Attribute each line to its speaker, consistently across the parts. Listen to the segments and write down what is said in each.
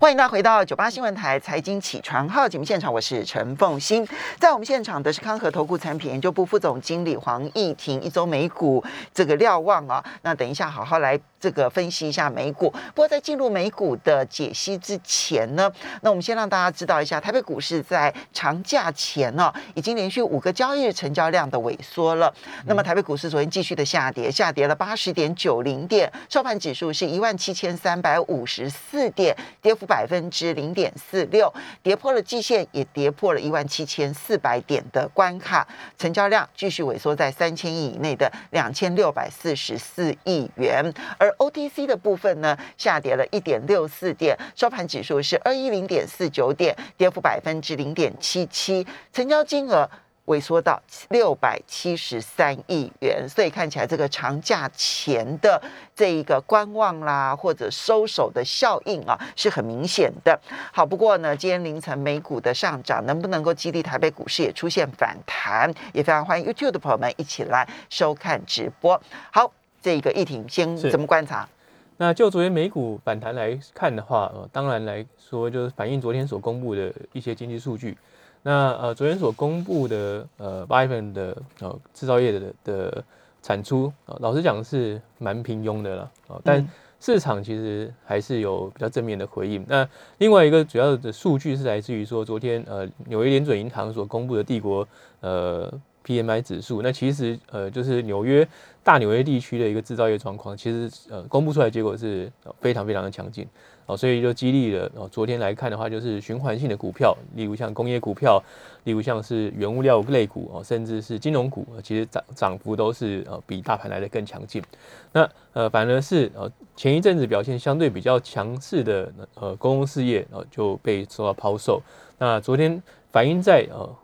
Speaker 1: 欢迎大家回到九八新闻台财经起床号节目现场，我是陈凤欣。在我们现场的是康和投顾产品研究部副总经理黄义婷。一周美股这个瞭望啊，那等一下好好来这个分析一下美股。不过在进入美股的解析之前呢，那我们先让大家知道一下，台北股市在长假前呢，已经连续五个交易日成交量的萎缩了。那么台北股市昨天继续的下跌，下跌了八十点九零点，收盘指数是一万七千三百五十四点，跌幅。百分之零点四六，跌破了季线，也跌破了一万七千四百点的关卡，成交量继续萎缩在三千亿以内的两千六百四十四亿元。而 OTC 的部分呢，下跌了一点六四点，收盘指数是二一零点四九点，跌幅百分之零点七七，成交金额。萎缩到六百七十三亿元，所以看起来这个长假前的这一个观望啦，或者收手的效应啊，是很明显的。好，不过呢，今天凌晨美股的上涨能不能够激励台北股市也出现反弹？也非常欢迎 YouTube 的朋友们一起来收看直播。好，这个议题先怎么观察？
Speaker 2: 那就昨天美股反弹来看的话，呃，当然来说就是反映昨天所公布的一些经济数据。那呃，昨天所公布的呃八月份的呃制造业的的产出啊，老实讲是蛮平庸的了啊，但市场其实还是有比较正面的回应。那另外一个主要的数据是来自于说，昨天呃纽约联准银行所公布的帝国呃 PMI 指数，那其实呃就是纽约大纽约地区的一个制造业状况，其实呃公布出来结果是非常非常的强劲。哦，所以就激励了哦。昨天来看的话，就是循环性的股票，例如像工业股票，例如像是原物料类股哦，甚至是金融股，其实涨涨幅都是呃比大盘来的更强劲。那呃反而是呃前一阵子表现相对比较强势的呃公共事业哦就被受到抛售。那昨天反映在呃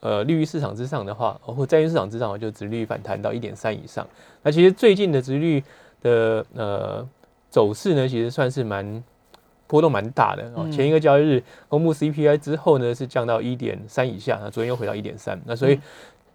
Speaker 2: 呃利率市场之上的话，或债券市场之上，就殖率反弹到一点三以上。那其实最近的殖率的呃走势呢，其实算是蛮。波动蛮大的哦，前一个交易日公布 CPI 之后呢，是降到一点三以下，那昨天又回到一点三，那所以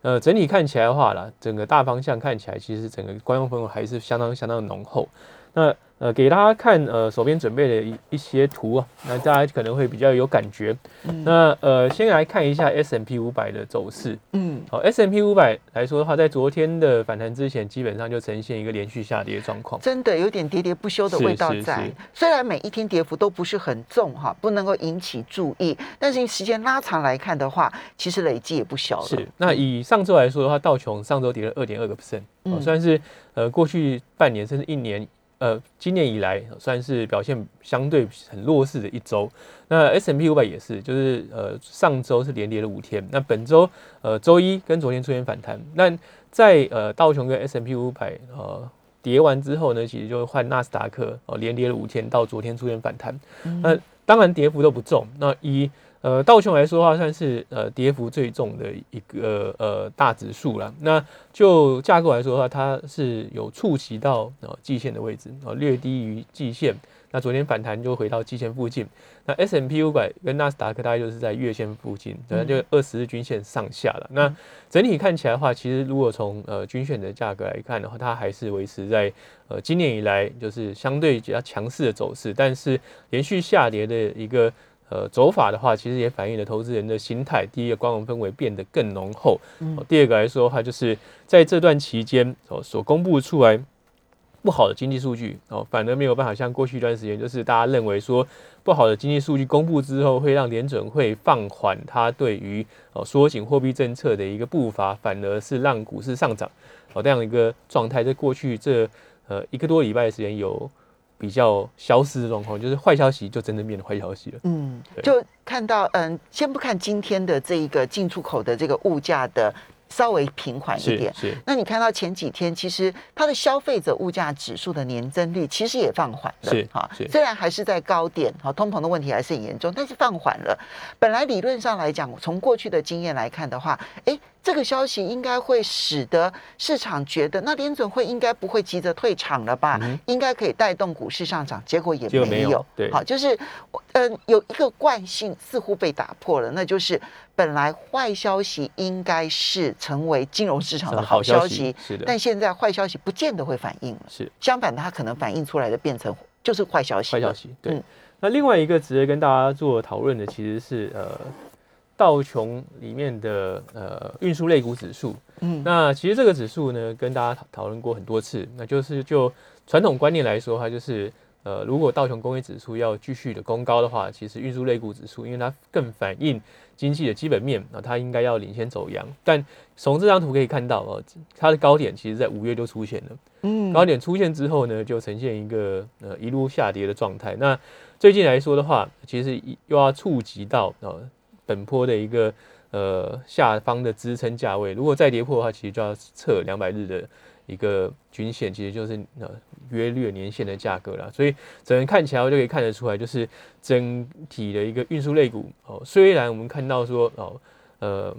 Speaker 2: 呃整体看起来的话啦，整个大方向看起来，其实整个官方氛围还是相当相当浓厚。那呃，给大家看呃手边准备的一一些图啊，那大家可能会比较有感觉。那呃，先来看一下 S M P 五百的走势。嗯，好，S M P 五百来说的话，在昨天的反弹之前，基本上就呈现一个连续下跌状况。
Speaker 1: 真的有点喋喋不休的味道在。虽然每一天跌幅都不是很重哈，不能够引起注意，但是时间拉长来看的话，其实累积也不小了。
Speaker 2: 是。那以上周来说的话，道琼上周跌了二点二个 percent，算是呃过去半年甚至一年。呃，今年以来算是表现相对很弱势的一周。那 S M P 五百也是，就是呃上周是连跌了五天。那本周呃周一跟昨天出现反弹。那在呃道琼跟 S M P 五百呃跌完之后呢，其实就换纳斯达克哦连跌了五天，到昨天出现反弹。那当然跌幅都不重。那以呃，道琼来说的话，算是呃跌幅最重的一个呃大指数了。那就架构来说的话，它是有触及到呃季线的位置，啊略低于季线。那昨天反弹就回到季线附近。那 S M P 五百跟纳斯达克大概就是在月线附近，等就二十日均线上下了。那整体看起来的话，其实如果从呃均线的价格来看的话，它还是维持在呃今年以来就是相对比较强势的走势，但是连续下跌的一个。呃，走法的话，其实也反映了投资人的心态。第一个，观望氛围变得更浓厚；第二个来说的话，就是在这段期间哦，所公布出来不好的经济数据哦，反而没有办法像过去一段时间，就是大家认为说不好的经济数据公布之后，会让联准会放缓它对于哦缩紧货币政策的一个步伐，反而是让股市上涨哦这样一个状态，在过去这呃一个多礼拜的时间有。比较消失的状况，就是坏消息就真的变成坏消息了。嗯，
Speaker 1: 就看到，嗯，先不看今天的这一个进出口的这个物价的稍微平缓一点，
Speaker 2: 是。
Speaker 1: 那你看到前几天，其实它的消费者物价指数的年增率其实也放缓了，
Speaker 2: 是哈。
Speaker 1: 虽然还是在高点，哈，通膨的问题还是很严重，但是放缓了。本来理论上来讲，从过去的经验来看的话，哎。这个消息应该会使得市场觉得，那联准会应该不会急着退场了吧？应该可以带动股市上涨，结果也没有。
Speaker 2: 对，
Speaker 1: 好，就是，嗯，有一个惯性似乎被打破了，那就是本来坏消息应该是成为金融市场的好消息，
Speaker 2: 是的，
Speaker 1: 但现在坏消息不见得会反应了。
Speaker 2: 是，
Speaker 1: 相反，它可能反映出来的变成就是坏消息。
Speaker 2: 坏消息，对。那另外一个值得跟大家做讨论的，其实是呃道琼里面的呃运输类股指数。嗯，那其实这个指数呢，跟大家讨讨论过很多次，那就是就传统观念来说，它就是呃如果道琼工业指数要继续的攻高的话，其实运输类股指数，因为它更反映经济的基本面，那它应该要领先走阳。但从这张图可以看到，哦，它的高点其实在五月就出现了。嗯，高点出现之后呢，就呈现一个呃一路下跌的状态。那最近来说的话，其实又要触及到呃本坡的一个呃下方的支撑价位。如果再跌破的话，其实就要测两百日的一个均线，其实就是呃约略年线的价格了。所以整个看起来我就可以看得出来，就是整体的一个运输类股哦，虽然我们看到说哦呃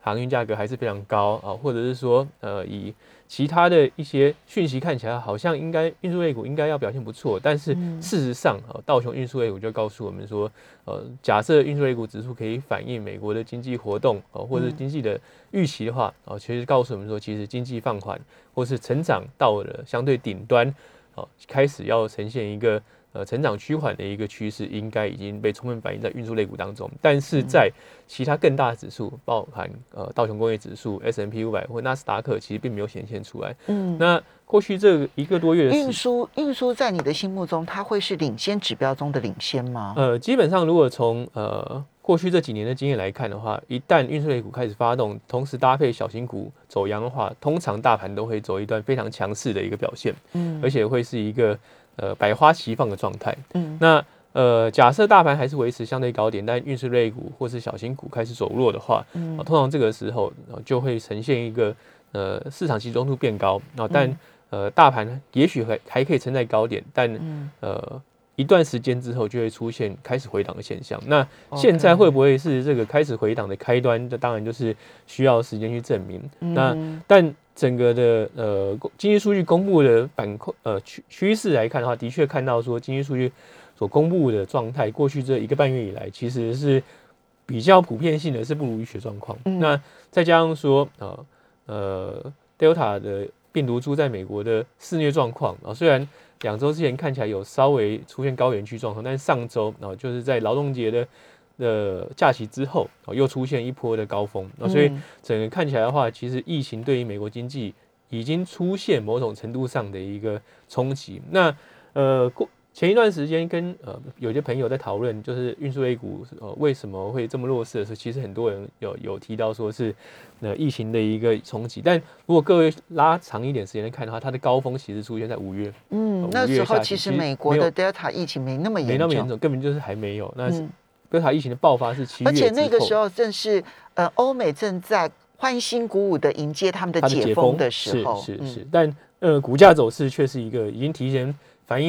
Speaker 2: 航运价格还是非常高啊，或者是说呃以其他的一些讯息看起来好像应该运输类股应该要表现不错，但是事实上，啊，道琼运输类股就告诉我们说，呃，假设运输类股指数可以反映美国的经济活动，哦，或者经济的预期的话，哦，其实告诉我们说，其实经济放缓或是成长到了相对顶端，哦，开始要呈现一个。呃，成长趋缓的一个趋势应该已经被充分反映在运输类股当中，但是在其他更大的指数，包含呃道琼工业指数、S M P 五百或纳斯达克，其实并没有显现出来。嗯，那过去这一个多月的
Speaker 1: 运输，运输在你的心目中，它会是领先指标中的领先吗？
Speaker 2: 呃，基本上如果从呃过去这几年的经验来看的话，一旦运输类股开始发动，同时搭配小型股走阳的话，通常大盘都会走一段非常强势的一个表现。嗯，而且会是一个。呃，百花齐放的状态。嗯，那呃，假设大盘还是维持相对高点，但运势类股或是小型股开始走弱的话，嗯，通常这个时候就会呈现一个呃市场集中度变高。啊但呃，大盘也许还还可以撑在高点，但呃一段时间之后就会出现开始回档的现象。那现在会不会是这个开始回档的开端？这当然就是需要时间去证明。那但。整个的呃经济数据公布的板块呃趋趋势来看的话，的确看到说经济数据所公布的状态，过去这一个半月以来，其实是比较普遍性的是不如预期状况。那再加上说呃呃 Delta 的病毒株在美国的肆虐状况啊，虽然两周之前看起来有稍微出现高原区状况，但是上周啊就是在劳动节的。的假期之后，啊，又出现一波的高峰，那所以整个看起来的话，其实疫情对于美国经济已经出现某种程度上的一个冲击。那呃，过前一段时间跟呃有些朋友在讨论，就是运输 A 股呃为什么会这么弱势的时候，其实很多人有有提到说是呃疫情的一个冲击。但如果各位拉长一点时间来看的话，它的高峰其实出现在五月，
Speaker 1: 嗯，那时候其实美国的 Delta 疫情没那么严重，
Speaker 2: 没那么严重，根本就是还没有。那 Delta 疫情的爆发是七月，
Speaker 1: 而且那个时候正是呃，欧美正在欢欣鼓舞的迎接他们的解封的时候，
Speaker 2: 是是是。但呃，股价走势却是一个已经提前反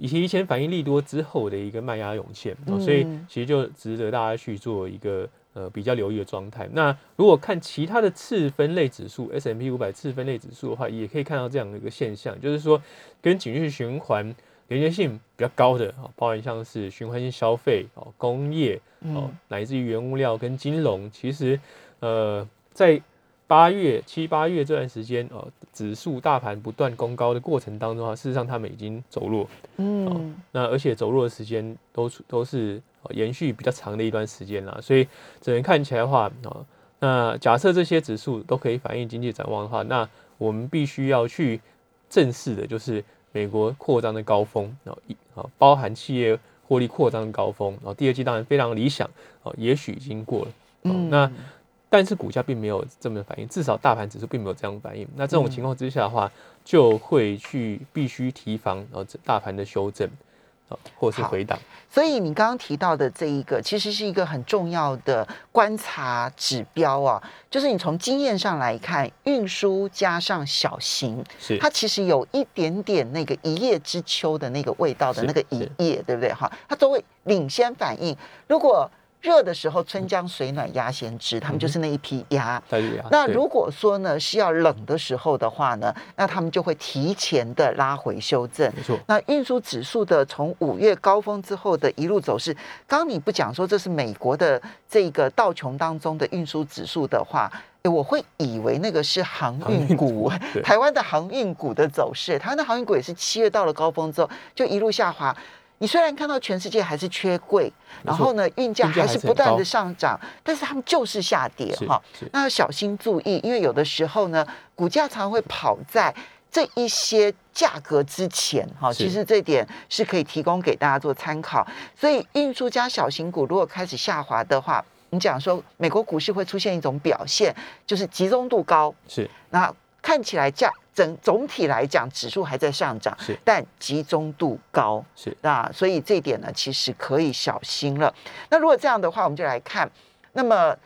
Speaker 2: 应，提前反应利多之后的一个卖压涌现，所以其实就值得大家去做一个呃比较留意的状态。那如果看其他的次分类指数 S M P 五百次分类指数的话，也可以看到这样的一个现象，就是说跟景气循环。连接性比较高的啊，包含像是循环性消费哦、工业哦，乃至于原物料跟金融，其实呃，在八月七八月这段时间哦，指数大盘不断攻高的过程当中啊，事实上他们已经走弱，嗯，那而且走弱的时间都都是延续比较长的一段时间啦，所以整个看起来的话啊，那假设这些指数都可以反映经济展望的话，那我们必须要去正视的就是。美国扩张的高峰，然后一啊包含企业获利扩张的高峰，然后第二季当然非常理想，哦，也许已经过了，嗯，那但是股价并没有这么反应，至少大盘指数并没有这样反应。那这种情况之下的话，就会去必须提防，然后大盘的修正。或是回档，
Speaker 1: 所以你刚刚提到的这一个，其实是一个很重要的观察指标啊，就是你从经验上来看，运输加上小型，
Speaker 2: 是
Speaker 1: 它其实有一点点那个一叶知秋的那个味道的那个一叶，对不对？哈，它都会领先反应。如果热的时候，春江水暖鸭先知，他们就是那一批鸭。那如果说呢是要冷的时候的话呢，那他们就会提前的拉回修正。
Speaker 2: 没错。
Speaker 1: 那运输指数的从五月高峰之后的一路走势，刚你不讲说这是美国的这个道琼当中的运输指数的话，我会以为那个是航运股，台湾的航运股的走势。台湾的航运股也是七月到了高峰之后就一路下滑。你虽然看到全世界还是缺柜，然后呢运价还
Speaker 2: 还是
Speaker 1: 不断的上涨，但是他们就是下跌哈。那要小心注意，因为有的时候呢，股价常会跑在这一些价格之前哈。其实这一点是可以提供给大家做参考。所以运输加小型股如果开始下滑的话，你讲说美国股市会出现一种表现，就是集中度高，
Speaker 2: 是
Speaker 1: 那看起来价整总体来讲指数还在上涨，
Speaker 2: 是
Speaker 1: 但集中度高。
Speaker 2: 是
Speaker 1: 啊所以这一点呢，其实可以小心了。那如果这样的话，我们就来看，那么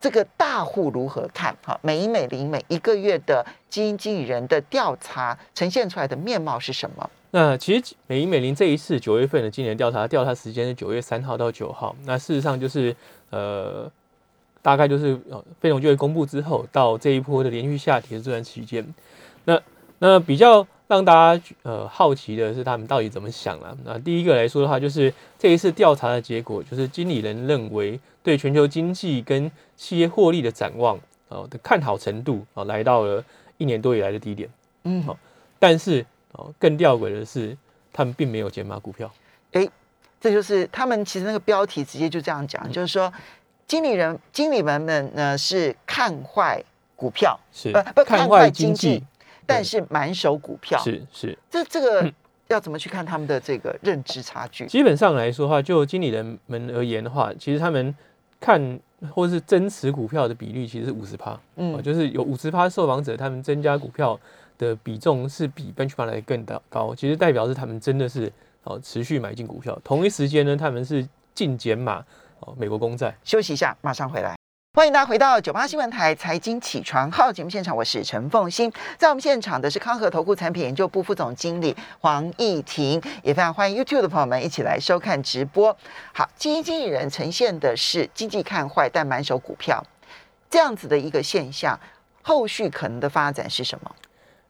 Speaker 1: 这个大户如何看？哈，美银美林每一个月的基金经理人的调查呈现出来的面貌是什么？
Speaker 2: 那其实美银美林这一次九月份的今年调查，调查时间是九月三号到九号。那事实上就是呃，大概就是呃非农就业公布之后，到这一波的连续下跌的这段期间，那那比较让大家呃好奇的是他们到底怎么想啊？那第一个来说的话，就是这一次调查的结果，就是经理人认为对全球经济跟企业获利的展望哦的看好程度啊、来到了一年多以来的低点。
Speaker 1: 嗯
Speaker 2: 好但是哦，更吊诡的是，他们并没有减码股票。
Speaker 1: 这就是他们其实那个标题直接就这样讲，就是说经理人经理人们呢是看坏股票，
Speaker 2: 是
Speaker 1: 呃不
Speaker 2: 看
Speaker 1: 看坏
Speaker 2: 坏经
Speaker 1: 经济
Speaker 2: 济，
Speaker 1: 但是满手股票。
Speaker 2: 是是。
Speaker 1: 这这个要怎么去看他们的这个认知差距？
Speaker 2: 基本上来说的话，就经理人们而言的话，其实他们看或是增持股票的比率其实是五十趴，哦，
Speaker 1: 嗯，
Speaker 2: 就是有五十趴受访者他们增加股票的比重是比 benchmark 来更高高，其实代表是他们真的是哦持续买进股票。同一时间呢，他们是净减码哦美国公债。
Speaker 1: 休息一下，马上回来。欢迎大家回到九八新闻台财经起床号节目现场，我是陈凤欣。在我们现场的是康和投顾产品研究部副总经理黄义婷，也非常欢迎 YouTube 的朋友们一起来收看直播。好，基金经理人呈现的是经济看坏但满手股票这样子的一个现象，后续可能的发展是什么？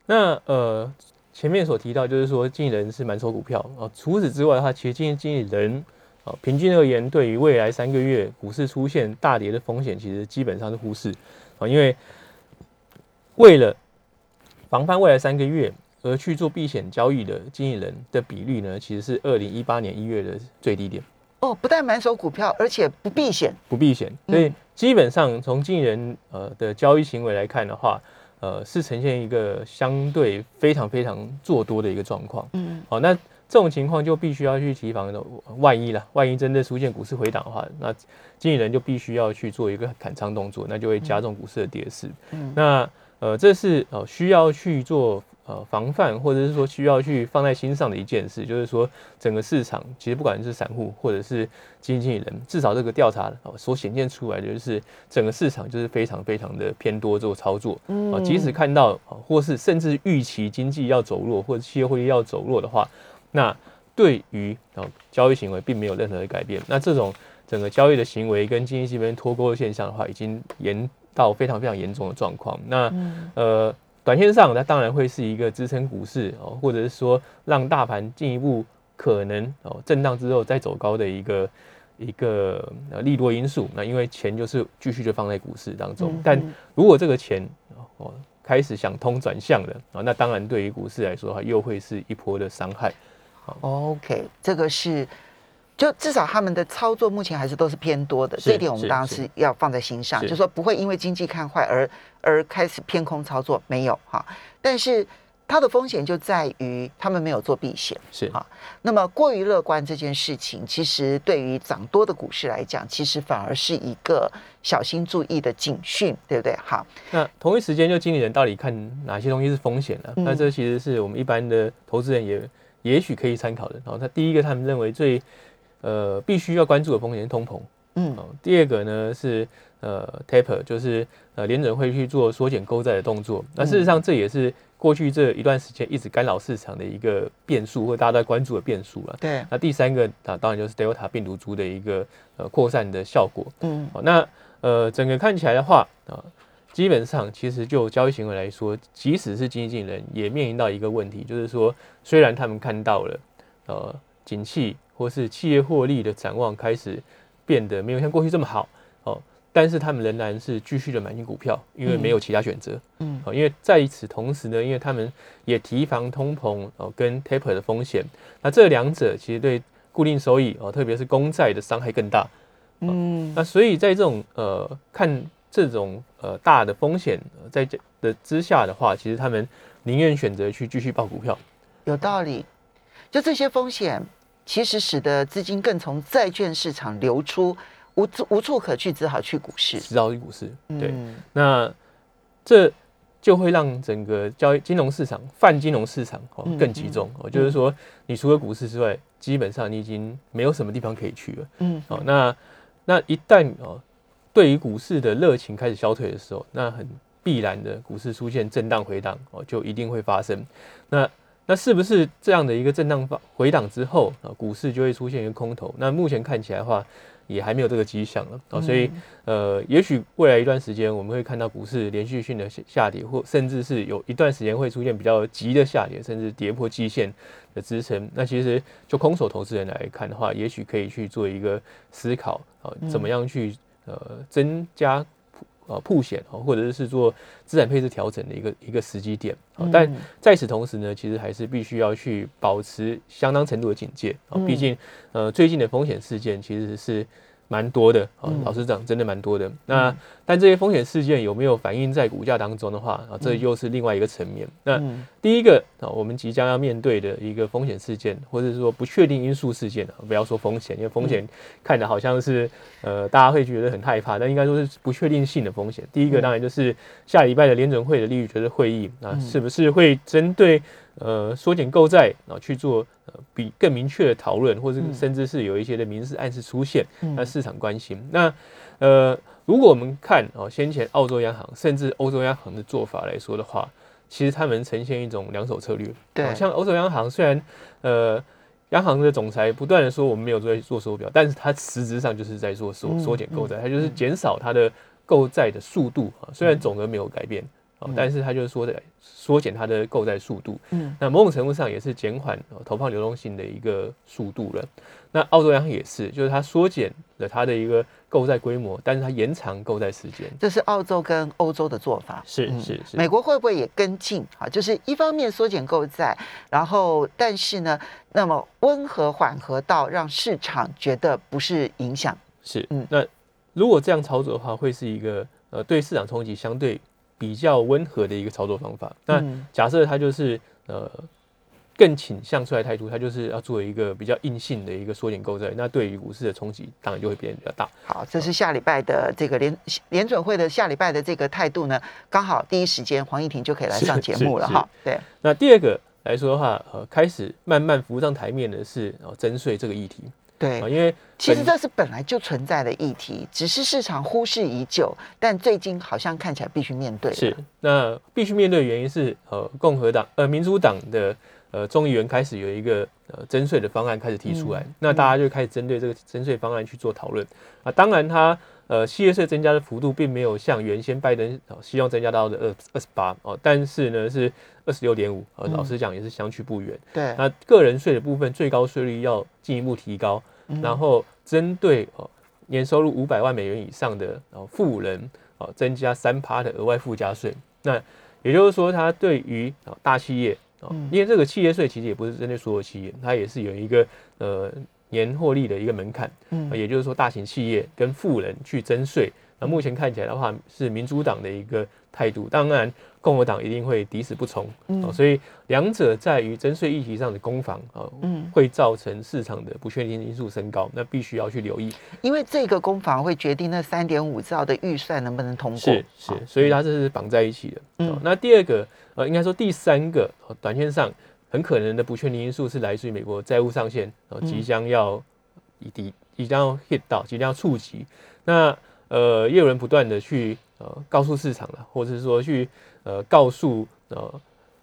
Speaker 2: 那呃，前面所提到就是说，经理人是满手股票啊、除此之外的话，其实经经理人啊、平均而言，对于未来三个月股市出现大跌的风险，其实基本上是忽视啊、因为为了防范未来三个月而去做避险交易的经理人的比率呢，其实是二零一八年一月的最低点。
Speaker 1: 哦，不但满手股票，而且不避险。
Speaker 2: 不避险，所以基本上从经纪人呃的交易行为来看的话，呃是呈现一个相对非常非常做多的一个状况。
Speaker 1: 嗯，
Speaker 2: 好，那这种情况就必须要去提防的，万一了，万一真的出现股市回档的话，那经纪人就必须要去做一个砍仓动作，那就会加重股市的跌势。
Speaker 1: 嗯
Speaker 2: 那呃这是呃需要去做。呃，防范或者是说需要去放在心上的一件事，就是说整个市场其实不管是散户或者是基金经理人，至少这个调查哦所显现出来的就是整个市场就是非常非常的偏多做操作。
Speaker 1: 嗯
Speaker 2: 啊，即使看到啊，或是甚至预期经济要走弱，或者企业会议要走弱的话，那对于啊交易行为并没有任何的改变。那这种整个交易的行为跟经济基本面脱钩的现象的话，已经严到非常非常严重的状况。那
Speaker 1: 嗯
Speaker 2: 呃，短线上它当然会是一个支撑股市哦，或者是说让大盘进一步可能哦震荡之后再走高的一个一个呃利多因素。那因为钱就是继续就放在股市当中，但如果这个钱哦开始想通转向了啊，那当然对于股市来说的话，又会是一波的伤害。
Speaker 1: OK，这个是，就至少他们的操作目前还是都是偏多的，
Speaker 2: 是
Speaker 1: 这一点我们
Speaker 2: 是
Speaker 1: 当然是要放在心上，
Speaker 2: 是
Speaker 1: 就说不会因为经济看坏而而开始偏空操作，没有哈。但是它的风险就在于他们没有做避险。
Speaker 2: 是
Speaker 1: 哈那么过于乐观这件事情，其实对于涨多的股市来讲，其实反而是一个小心注意的警讯，对不对？好，
Speaker 2: 那同一时间，就经理人到底看哪些东西是风险呢、
Speaker 1: 嗯
Speaker 2: 那这其实是我们一般的投资人也也许可以参考的。然后，他第一个他们认为最呃必须要关注的风险是通膨。
Speaker 1: 嗯
Speaker 2: 哦，第二个呢是呃 taper，就是呃联准会去做缩减购债的动作。那事实上这也是过去这一段时间一直干扰市场的一个变数，或大家在关注的变数了。
Speaker 1: 对，
Speaker 2: 那第三个啊，当然就是 Delta 病毒株的一个呃扩散的效果。
Speaker 1: 嗯
Speaker 2: 好，那呃，整个看起来的话啊，基本上其实就交易行为来说，即使是经济经理人也面临到一个问题，就是说，虽然他们看到了呃景气或是企业获利的展望开始变得没有像过去这么好哦，但是他们仍然是继续的买进股票，因为没有其他选择。
Speaker 1: 嗯
Speaker 2: 好，因为在此同时呢，因为他们也提防通膨哦跟 taper 的风险，那这两者其实对固定收益哦，特别是公债的伤害更大。
Speaker 1: 嗯
Speaker 2: 那所以在这种呃看这种呃大的风险呃在这的之下的话，其实他们宁愿选择去继续报股票。
Speaker 1: 有道理。就这些风险，其实使得资金更从债券市场流出，无处无处可去，只好去股市。
Speaker 2: 只好去股市，对，
Speaker 1: 嗯
Speaker 2: 那这就会让整个交易金融市场、泛金融市场哦
Speaker 1: 嗯
Speaker 2: 更集中哦，就是说你除了股市之外，基本上你已经没有什么地方可以去了
Speaker 1: 嗯
Speaker 2: 哦。那那一旦哦对于股市的热情开始消退的时候，那很必然的股市出现震荡回档哦，就一定会发生。那那是不是这样的一个震荡发回档之后啊，股市就会出现一个空头？那目前看起来的话，也还没有这个迹象了啊，所以呃，也许未来一段时间我们会看到股市连续性的下下跌，或甚至是有一段时间会出现比较急的下跌，甚至跌破基线的支撑。那其实就空手投资人来看的话，也许可以去做一个思考啊，怎么样去呃增加呃铺险啊，或者是做资产配置调整的一个一个时机点。啊。但
Speaker 1: 嗯。
Speaker 2: 在此同时呢，其实还是必须要去保持相当程度的警戒。啊，
Speaker 1: 嗯。
Speaker 2: 毕竟呃最近的风险事件其实是蛮多的啊
Speaker 1: 嗯，
Speaker 2: 老实讲真的蛮多的。那但这些风险事件有没有反映在股价当中的话啊，这又是另外一个层面。那
Speaker 1: 嗯。
Speaker 2: 第一个啊，我们即将要面对的一个风险事件，或者是说不确定因素事件啊，不要说风险，因为风险看的好像是呃大家会觉得很害怕，但应该说是不确定性的风险。第一个当然就是下礼拜的联准会的利率决策会议啊，是不是会针对呃缩减购债啊去做呃比更明确的讨论，或者甚至是有一些的明示暗示出现，那市场关心。那呃，如果我们看哦，先前澳洲央行甚至欧洲央行的做法来说的话，其实他们呈现一种两手策略。
Speaker 1: 对
Speaker 2: 哦像欧洲央行虽然呃。央行的总裁不断的说我们没有在做缩表，但是他实质上就是在做缩
Speaker 1: 嗯
Speaker 2: 缩减购债，他就是减少它的购债的速度啊。虽然总额没有改变啊，但是它就是说的缩减它的购债速度。
Speaker 1: 嗯
Speaker 2: 那某种程度上也是减缓呃投放流动性的一个速度了。那澳洲央行也是，就是它缩减了它的一个购债规模，但是它延长购债时间。
Speaker 1: 这是澳洲跟欧洲的做法。嗯
Speaker 2: 是是是，
Speaker 1: 美国会不会也跟进啊？就是一方面缩减购债，然后但是呢，那么温和缓和到让市场觉得不是影响。
Speaker 2: 是
Speaker 1: 嗯
Speaker 2: 那如果这样操作的话，会是一个呃对市场冲击相对比较温和的一个操作方法。那
Speaker 1: 嗯
Speaker 2: 假设它就是呃更倾向出来态度，它就是要做一个比较硬性的一个缩减购债，那对于股市的冲击当然就会变得比较大。
Speaker 1: 好，这是下礼拜的这个联联准会的下礼拜的这个态度呢，刚好第一时间黄义婷就可以来上节目了哈。对，
Speaker 2: 那第二个来说的话，呃，开始慢慢浮上台面的是哦征税这个议题
Speaker 1: 对
Speaker 2: 啊，，因为
Speaker 1: 其实这是本来就存在的议题，只是市场忽视已久，但最近好像看起来必须面对。
Speaker 2: 是那必须面对的原因是呃共和党呃民主党的呃众议员开始有一个呃征税的方案开始提出来，
Speaker 1: 嗯
Speaker 2: 那大家就开始针对这个征税方案去做讨论啊，当然它。呃，企业税增加的幅度并没有像原先拜登、哦、希望增加到的二二十八哦，但是呢是二十六点五，呃，
Speaker 1: 嗯
Speaker 2: 老实讲也是相去不远。
Speaker 1: 对，
Speaker 2: 那个人税的部分最高税率要进一步提高，
Speaker 1: 嗯
Speaker 2: 然后针对哦年收入五百万美元以上的哦富人哦增加三趴的额外附加税。那也就是说，它对于哦大企业哦
Speaker 1: 嗯，
Speaker 2: 因为这个企业税其实也不是针对所有企业，它也是有一个呃年获利的一个门槛，
Speaker 1: 嗯
Speaker 2: 也就是说大型企业跟富人去征税。那目前看起来的话，是民主党的一个态度，当然共和党一定会抵死不从。
Speaker 1: 嗯
Speaker 2: 哦，所以两者在于征税议题上的攻防啊，
Speaker 1: 嗯
Speaker 2: 会造成市场的不确定因素升高，那必须要去留意。
Speaker 1: 因为这个攻防会决定那三点五兆的预算能不能通过。
Speaker 2: 是是，所以它这是绑在一起的。
Speaker 1: 嗯
Speaker 2: 哦，那第二个呃，应该说第三个，哦短线上很可能的不确定因素是来自于美国债务上限，哦，
Speaker 1: 嗯
Speaker 2: 即将要以抵即将要 hit 到，即将要触及。那呃，也有人不断的去呃告诉市场了，或者是说去呃告诉呃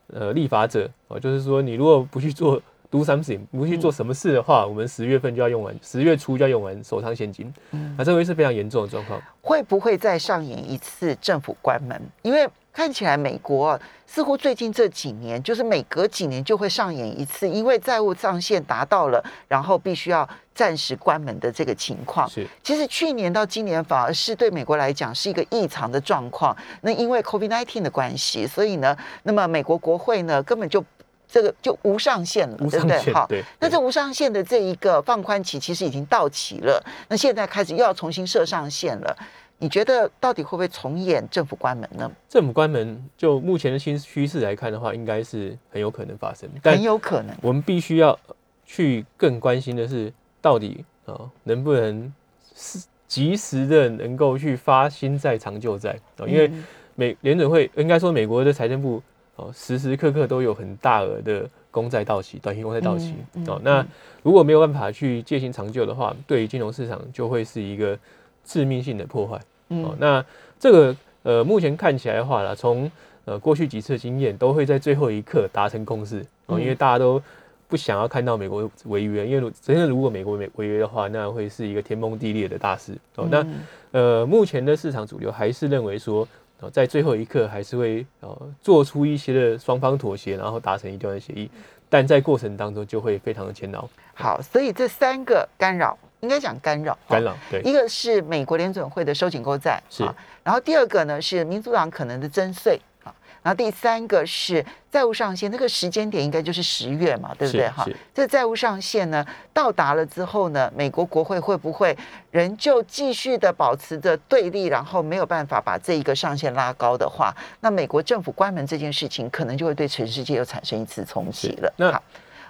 Speaker 2: 呃立法者哦、就是说你如果不去做 do something，不去做什么事的话，我们十月份就要用完，十月初就要用完手上现金，
Speaker 1: 嗯
Speaker 2: 那这会是非常严重的状况。
Speaker 1: 会不会再上演一次政府关门？因为看起来美国似乎最近这几年，就是每隔几年就会上演一次，因为债务上限达到了，然后必须要暂时关门的这个情况。
Speaker 2: 是，
Speaker 1: 其实去年到今年反而是对美国来讲是一个异常的状况。那因为 COVID-19 的关系，所以呢，那么美国国会呢根本就这个就无上限了，对不对？
Speaker 2: 好，
Speaker 1: 那这无上限的这一个放宽期其实已经到期了，那现在开始又要重新设上限了。你觉得到底会不会重演政府关门呢？
Speaker 2: 政府关门，就目前的新趋势来看的话，应该是很有可能发生。
Speaker 1: 很有可能。
Speaker 2: 我们必须要去更关心的是，到底啊能不能是及时的能够去发新债、长旧债啊？因为美联准会应该说美国的财政部哦，时时刻刻都有很大额的公债到期、短期公债到期哦。那如果没有办法去借新长旧的话，对于金融市场就会是一个致命性的破坏。哦，那这个呃，目前看起来的话呢，从呃过去几次经验，都会在最后一刻达成共识哦，因为大家都不想要看到美国违约，因为真的如果美国违违约的话，那会是一个天崩地裂的大事哦。那呃，目前的市场主流还是认为说，在最后一刻还是会呃做出一些的双方妥协，然后达成一段协议，但在过程当中就会非常的煎熬。
Speaker 1: 好，所以这三个干扰。应该讲干扰，
Speaker 2: 干扰对，
Speaker 1: 一个是美国联准会的收紧购债，
Speaker 2: 是，
Speaker 1: 然后第二个呢是民主党可能的增税啊，然后第三个是债务上限，那个时间点应该就是十月嘛，对不对？哈，这债务上限呢到达了之后呢，美国国会会不会仍旧继续的保持着对立，然后没有办法把这一个上限拉高的话，那美国政府关门这件事情可能就会对全世界又产生一次冲击了。
Speaker 2: 那。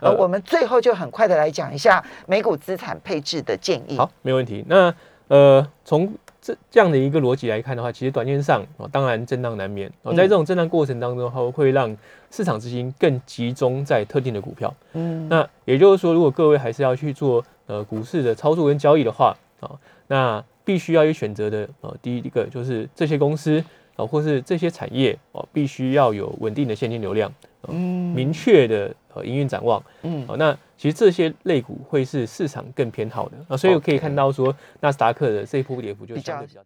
Speaker 1: 呃，我们最后就很快的来讲一下美股资产配置的建议。
Speaker 2: 好，没问题。那呃，从这这样的一个逻辑来看的话，其实短线上啊，当然震荡难免啊，在这种震荡过程当中，它会让市场资金更集中在特定的股票。嗯，那也就是说，如果各位还是要去做呃股市的操作跟交易的话啊，那必须要有选择的呃，第一个就是这些公司啊，或是这些产业哦，必须要有稳定的现金流量。嗯，明确的呃营运展望，嗯，好，那其实这些类股会是市场更偏好的啊，所以我可以看到说纳斯达克的这一波跌幅就相对比较。